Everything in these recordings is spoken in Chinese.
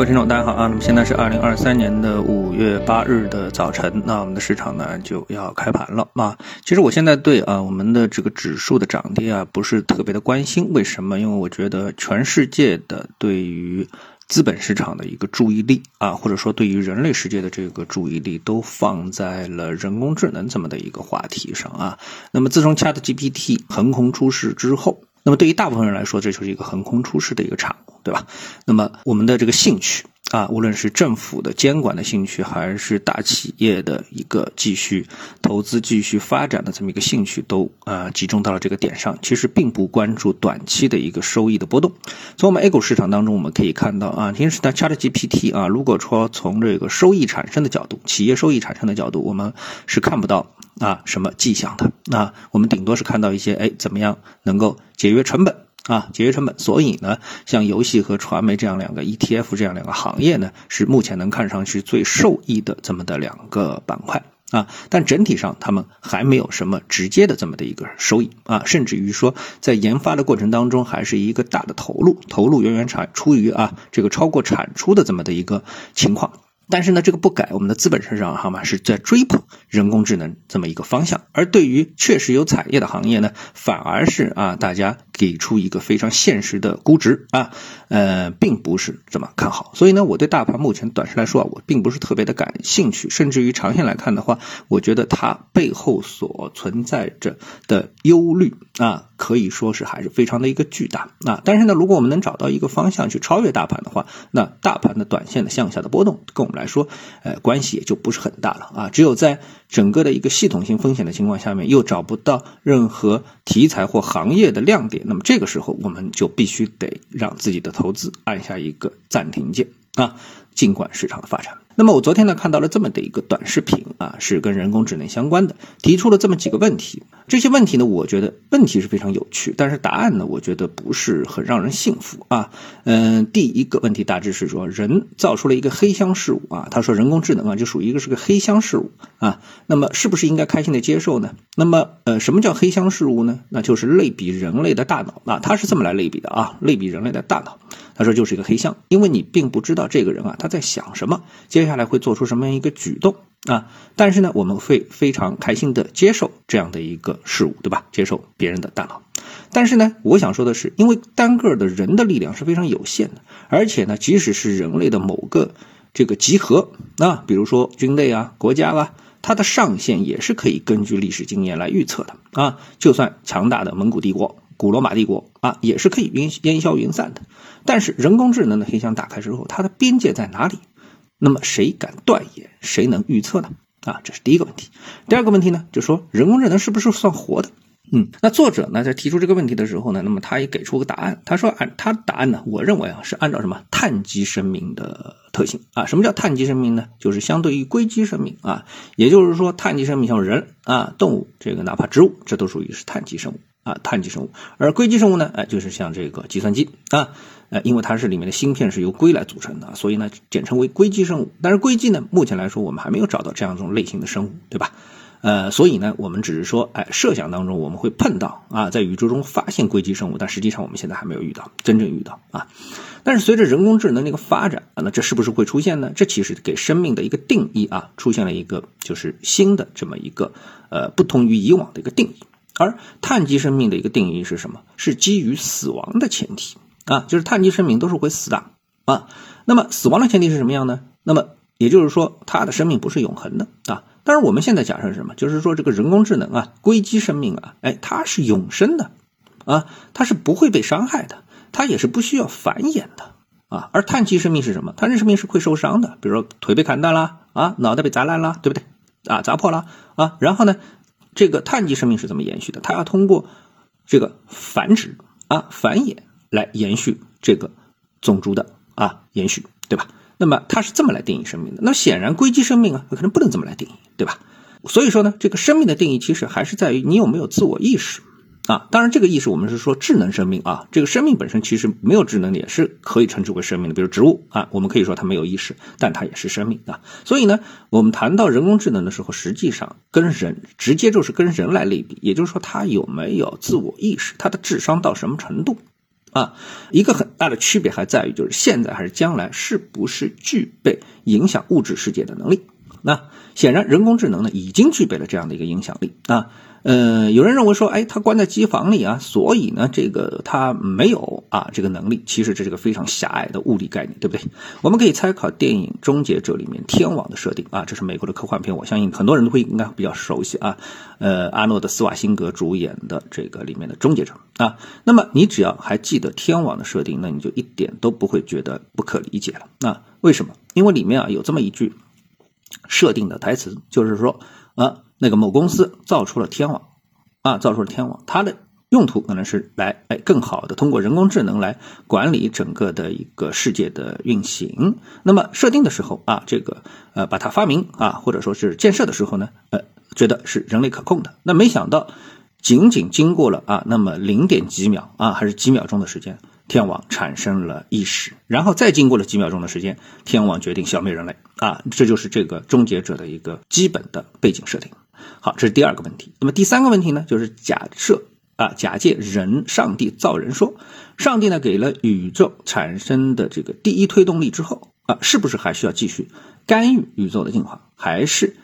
各位听众，大家好啊！那么现在是二零二三年的五月八日的早晨，那我们的市场呢就要开盘了啊。其实我现在对啊我们的这个指数的涨跌啊不是特别的关心，为什么？因为我觉得全世界的对于资本市场的一个注意力啊，或者说对于人类世界的这个注意力，都放在了人工智能这么的一个话题上啊。那么自从 Chat GPT 横空出世之后，那么对于大部分人来说，这就是一个横空出世的一个产物，对吧？那么我们的这个兴趣。啊，无论是政府的监管的兴趣，还是大企业的一个继续投资、继续发展的这么一个兴趣，都啊集中到了这个点上。其实并不关注短期的一个收益的波动。从我们 A 股市场当中，我们可以看到啊，其实在 ChatGPT 啊，如果说从这个收益产生的角度，企业收益产生的角度，我们是看不到啊什么迹象的。那我们顶多是看到一些，哎，怎么样能够节约成本。啊，节约成本，所以呢，像游戏和传媒这样两个 ETF 这样两个行业呢，是目前能看上去最受益的这么的两个板块啊。但整体上，他们还没有什么直接的这么的一个收益啊，甚至于说，在研发的过程当中，还是一个大的投入，投入远远产出于啊这个超过产出的这么的一个情况。但是呢，这个不改，我们的资本市场好吗？是在追捧人工智能这么一个方向，而对于确实有产业的行业呢，反而是啊，大家给出一个非常现实的估值啊，呃，并不是这么看好。所以呢，我对大盘目前短时来说啊，我并不是特别的感兴趣，甚至于长线来看的话，我觉得它背后所存在着的忧虑啊，可以说是还是非常的一个巨大啊。但是呢，如果我们能找到一个方向去超越大盘的话，那大盘的短线的向下的波动跟我们来。说，呃，关系也就不是很大了啊。只有在整个的一个系统性风险的情况下面，又找不到任何题材或行业的亮点，那么这个时候我们就必须得让自己的投资按下一个暂停键啊，尽管市场的发展。那么我昨天呢看到了这么的一个短视频啊，是跟人工智能相关的，提出了这么几个问题。这些问题呢，我觉得问题是非常有趣，但是答案呢，我觉得不是很让人信服啊。嗯，第一个问题大致是说，人造出了一个黑箱事物啊，他说人工智能啊就属于一个是个黑箱事物啊，那么是不是应该开心的接受呢？那么呃，什么叫黑箱事物呢？那就是类比人类的大脑啊，他是这么来类比的啊，类比人类的大脑。他说就是一个黑箱，因为你并不知道这个人啊他在想什么，接下来会做出什么样一个举动啊。但是呢，我们会非常开心的接受这样的一个事物，对吧？接受别人的大脑。但是呢，我想说的是，因为单个的人的力量是非常有限的，而且呢，即使是人类的某个这个集合啊，比如说军队啊、国家啊，它的上限也是可以根据历史经验来预测的啊。就算强大的蒙古帝国。古罗马帝国啊，也是可以烟烟消云散的。但是人工智能的黑箱打开之后，它的边界在哪里？那么谁敢断言？谁能预测呢？啊，这是第一个问题。第二个问题呢，就说人工智能是不是算活的？嗯，那作者呢在提出这个问题的时候呢，那么他也给出个答案。他说按他答案呢，我认为啊是按照什么碳基生命的特性啊？什么叫碳基生命呢？就是相对于硅基生命啊，也就是说碳基生命像人啊、动物，这个哪怕植物，这都属于是碳基生物。啊，碳基生物，而硅基生物呢？哎，就是像这个计算机啊，呃，因为它是里面的芯片是由硅来组成的，所以呢，简称为硅基生物。但是硅基呢，目前来说我们还没有找到这样一种类型的生物，对吧？呃，所以呢，我们只是说，哎，设想当中我们会碰到啊，在宇宙中发现硅基生物，但实际上我们现在还没有遇到，真正遇到啊。但是随着人工智能的一个发展啊，那这是不是会出现呢？这其实给生命的一个定义啊，出现了一个就是新的这么一个呃，不同于以往的一个定义。而碳基生命的一个定义是什么？是基于死亡的前提啊，就是碳基生命都是会死的啊。那么死亡的前提是什么样呢？那么也就是说，它的生命不是永恒的啊。但是我们现在假设是什么？就是说这个人工智能啊，硅基生命啊，哎，它是永生的啊，它是不会被伤害的，它也是不需要繁衍的啊。而碳基生命是什么？碳基生命是会受伤的，比如说腿被砍断了啊，脑袋被砸烂了，对不对啊？砸破了啊，然后呢？这个碳基生命是怎么延续的？它要通过这个繁殖啊、繁衍来延续这个种族的啊延续，对吧？那么它是这么来定义生命的。那显然硅基生命啊，可能不能这么来定义，对吧？所以说呢，这个生命的定义其实还是在于你有没有自我意识。啊，当然，这个意识我们是说智能生命啊，这个生命本身其实没有智能也是可以称之为生命的，比如植物啊，我们可以说它没有意识，但它也是生命啊。所以呢，我们谈到人工智能的时候，实际上跟人直接就是跟人来类比，也就是说它有没有自我意识，它的智商到什么程度啊，一个很大的区别还在于，就是现在还是将来是不是具备影响物质世界的能力？那显然，人工智能呢已经具备了这样的一个影响力啊。呃，有人认为说，哎，它关在机房里啊，所以呢，这个它没有啊这个能力。其实这是个非常狭隘的物理概念，对不对？我们可以参考电影《终结者》里面天网的设定啊，这是美国的科幻片，我相信很多人都会应该比较熟悉啊。呃，阿诺德·斯瓦辛格主演的这个里面的终结者啊，那么你只要还记得天网的设定，那你就一点都不会觉得不可理解了。那为什么？因为里面啊有这么一句设定的台词，就是说呃。那个某公司造出了天网，啊，造出了天网，它的用途可能是来哎更好的通过人工智能来管理整个的一个世界的运行。那么设定的时候啊，这个呃把它发明啊或者说是建设的时候呢，呃觉得是人类可控的。那没想到仅仅经过了啊那么零点几秒啊还是几秒钟的时间，天网产生了意识，然后再经过了几秒钟的时间，天网决定消灭人类啊，这就是这个终结者的一个基本的背景设定。好，这是第二个问题。那么第三个问题呢，就是假设啊，假借人上帝造人说，上帝呢给了宇宙产生的这个第一推动力之后啊，是不是还需要继续干预宇宙的进化，还是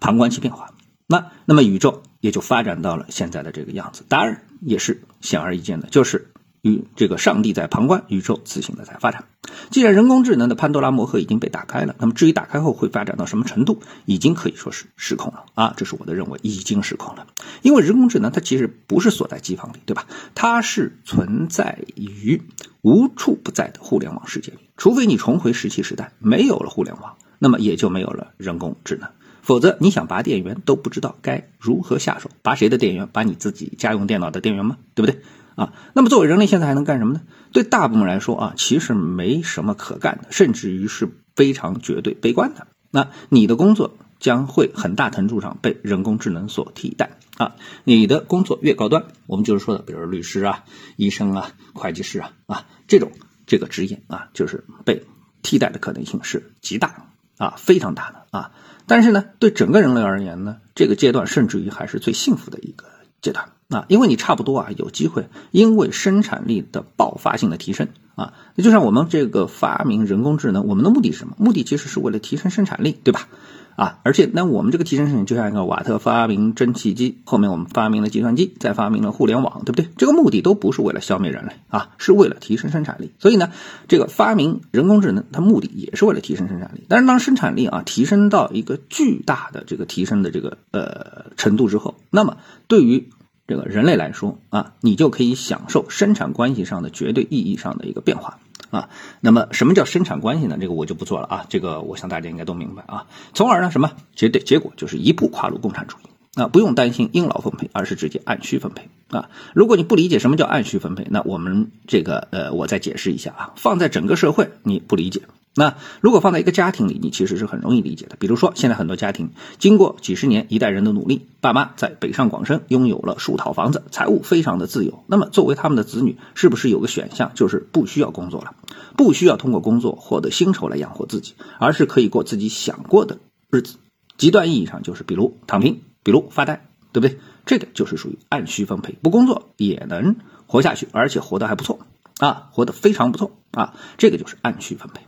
旁观其变化？那那么宇宙也就发展到了现在的这个样子。答案也是显而易见的，就是。与这个上帝在旁观，宇宙自行的在发展。既然人工智能的潘多拉魔盒已经被打开了，那么至于打开后会发展到什么程度，已经可以说是失控了啊！这是我的认为，已经失控了。因为人工智能它其实不是锁在机房里，对吧？它是存在于无处不在的互联网世界里。除非你重回石器时代，没有了互联网，那么也就没有了人工智能。否则，你想拔电源都不知道该如何下手。拔谁的电源？拔你自己家用电脑的电源吗？对不对？啊，那么作为人类现在还能干什么呢？对大部分来说啊，其实没什么可干的，甚至于是非常绝对悲观的。那你的工作将会很大程度上被人工智能所替代啊。你的工作越高端，我们就是说的，比如律师啊、医生啊、会计师啊啊这种这个职业啊，就是被替代的可能性是极大啊，非常大的啊。但是呢，对整个人类而言呢，这个阶段甚至于还是最幸福的一个阶段。啊，因为你差不多啊，有机会因为生产力的爆发性的提升啊，那就像我们这个发明人工智能，我们的目的是什么？目的其实是为了提升生产力，对吧？啊，而且那我们这个提升生产，就像一个瓦特发明蒸汽机，后面我们发明了计算机，再发明了互联网，对不对？这个目的都不是为了消灭人类啊，是为了提升生产力。所以呢，这个发明人工智能，它目的也是为了提升生产力。但是当生产力啊提升到一个巨大的这个提升的这个呃程度之后，那么对于这个人类来说啊，你就可以享受生产关系上的绝对意义上的一个变化啊。那么什么叫生产关系呢？这个我就不做了啊。这个我想大家应该都明白啊。从而呢，什么绝对结果就是一步跨入共产主义。啊，不用担心应劳分配，而是直接按需分配啊！如果你不理解什么叫按需分配，那我们这个呃，我再解释一下啊。放在整个社会，你不理解；那如果放在一个家庭里，你其实是很容易理解的。比如说，现在很多家庭经过几十年一代人的努力，爸妈在北上广深拥有了数套房子，财务非常的自由。那么，作为他们的子女，是不是有个选项，就是不需要工作了，不需要通过工作获得薪酬来养活自己，而是可以过自己想过的日子？极端意义上，就是比如躺平。比如发呆，对不对？这个就是属于按需分配，不工作也能活下去，而且活得还不错啊，活得非常不错啊。这个就是按需分配。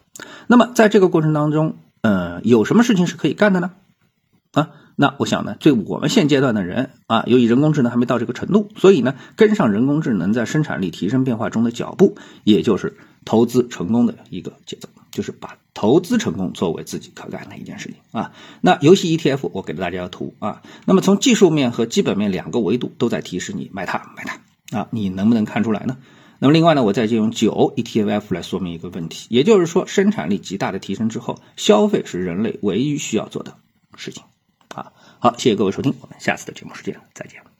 那么在这个过程当中，呃，有什么事情是可以干的呢？啊，那我想呢，对我们现阶段的人啊，由于人工智能还没到这个程度，所以呢，跟上人工智能在生产力提升变化中的脚步，也就是投资成功的一个节奏。就是把投资成功作为自己可干的一件事情啊。那游戏 ETF 我给了大家的图啊。那么从技术面和基本面两个维度都在提示你买它买它啊。你能不能看出来呢？那么另外呢，我再借用九 ETF 来说明一个问题，也就是说生产力极大的提升之后，消费是人类唯一需要做的事情啊。好，谢谢各位收听，我们下次的节目时间再见。